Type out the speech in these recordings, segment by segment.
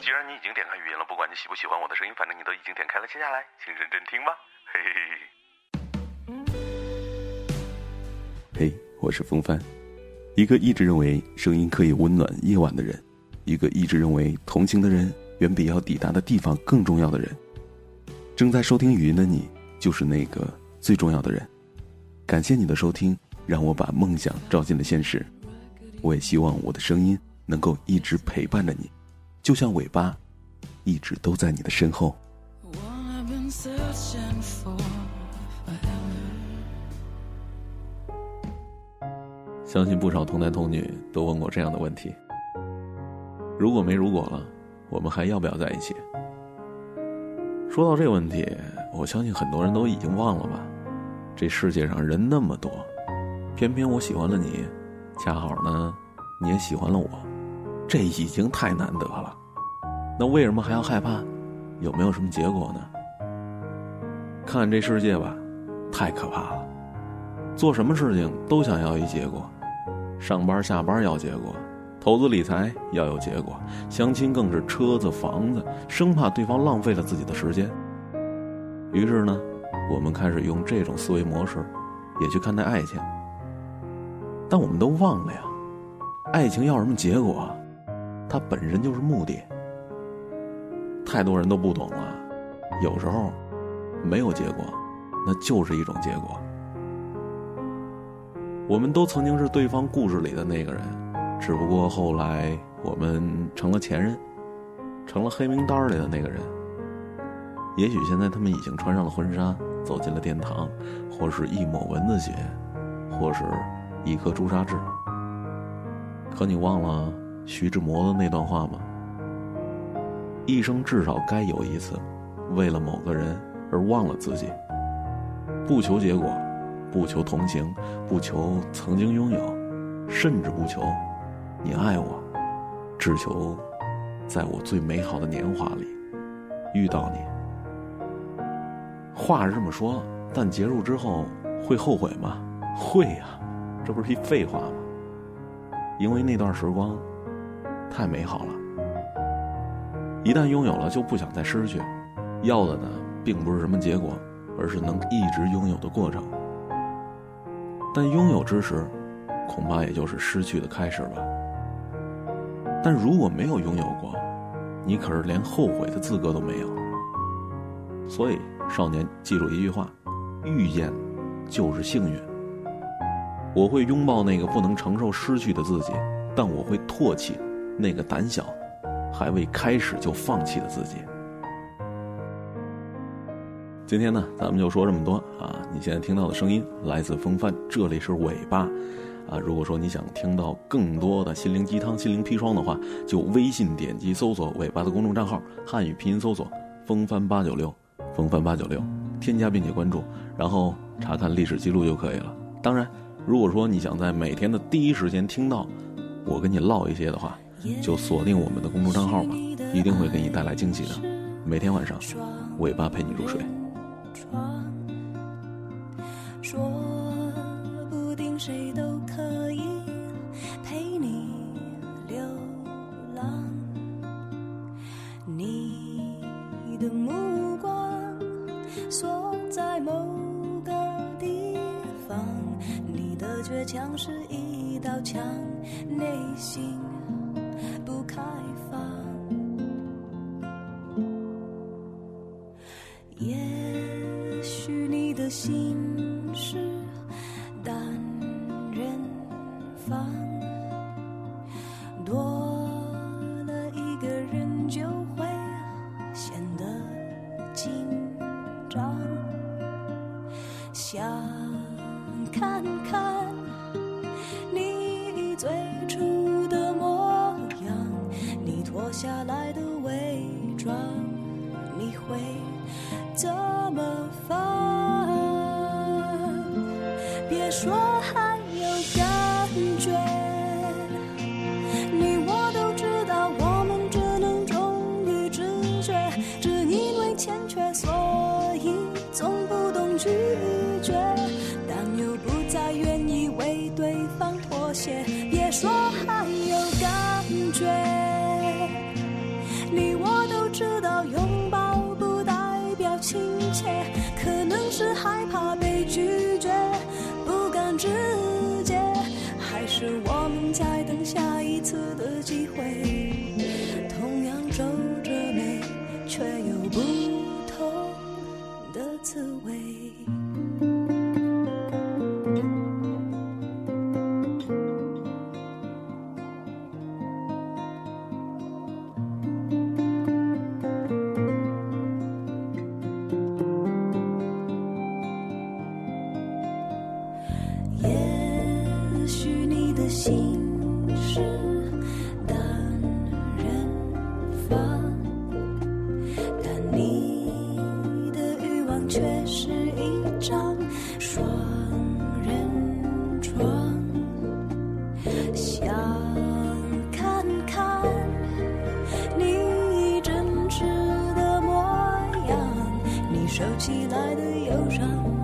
既然你已经点开语音了，不管你喜不喜欢我的声音，反正你都已经点开了，接下来请认真听吧。嘿嘿嘿。嘿，我是风帆，一个一直认为声音可以温暖夜晚的人，一个一直认为同行的人远比要抵达的地方更重要的人。正在收听语音的你，就是那个最重要的人。感谢你的收听，让我把梦想照进了现实。我也希望我的声音能够一直陪伴着你。就像尾巴，一直都在你的身后。相信不少童男童女都问过这样的问题：如果没如果了，我们还要不要在一起？说到这个问题，我相信很多人都已经忘了吧。这世界上人那么多，偏偏我喜欢了你，恰好呢，你也喜欢了我。这已经太难得了，那为什么还要害怕？有没有什么结果呢？看这世界吧，太可怕了。做什么事情都想要一结果，上班下班要结果，投资理财要有结果，相亲更是车子房子，生怕对方浪费了自己的时间。于是呢，我们开始用这种思维模式，也去看待爱情。但我们都忘了呀，爱情要什么结果？它本身就是目的，太多人都不懂了。有时候，没有结果，那就是一种结果。我们都曾经是对方故事里的那个人，只不过后来我们成了前任，成了黑名单里的那个人。也许现在他们已经穿上了婚纱，走进了殿堂，或是一抹蚊子血，或是一颗朱砂痣。可你忘了？徐志摩的那段话吗？一生至少该有一次，为了某个人而忘了自己。不求结果，不求同行，不求曾经拥有，甚至不求你爱我，只求在我最美好的年华里遇到你。话是这么说，但结束之后会后悔吗？会呀，这不是一废话吗？因为那段时光。太美好了，一旦拥有了就不想再失去，要的呢并不是什么结果，而是能一直拥有的过程。但拥有之时，恐怕也就是失去的开始吧。但如果没有拥有过，你可是连后悔的资格都没有。所以，少年记住一句话：遇见就是幸运。我会拥抱那个不能承受失去的自己，但我会唾弃。那个胆小，还未开始就放弃的自己。今天呢，咱们就说这么多啊！你现在听到的声音来自风帆，这里是尾巴啊。如果说你想听到更多的心灵鸡汤、心灵砒霜的话，就微信点击搜索尾巴的公众账号，汉语拼音搜索“风帆八九六”，风帆八九六，添加并且关注，然后查看历史记录就可以了。当然，如果说你想在每天的第一时间听到我跟你唠一些的话，就锁定我们的公众账号吧，一定会给你带来惊喜的。每天晚上，尾巴陪你入睡。说不定谁都可以陪你流浪，你的目光锁在某个地方，你的倔强是一道墙，内心。心说还有感觉，你我都知道，我们只能忠于直觉。只因为欠缺所，却是一张双人床。想看看你真实的模样你收起来的忧伤。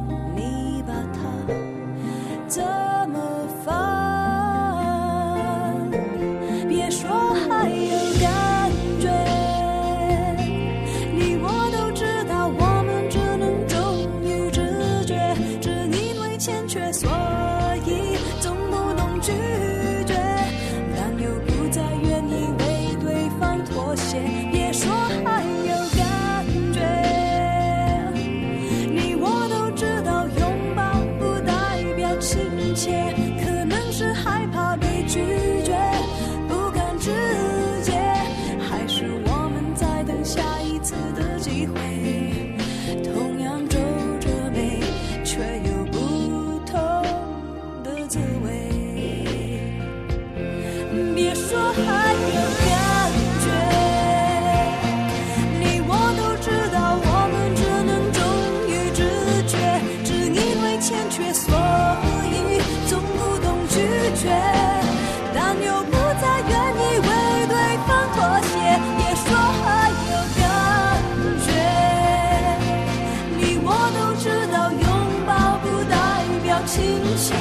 倾斜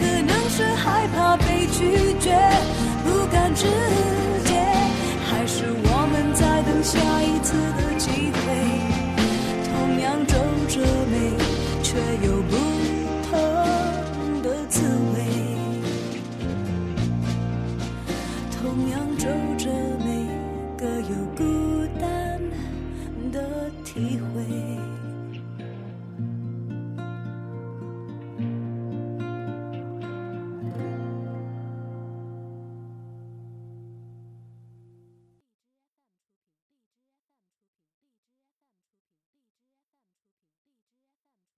可能是害怕被拒绝不敢直接还是我们在等下一次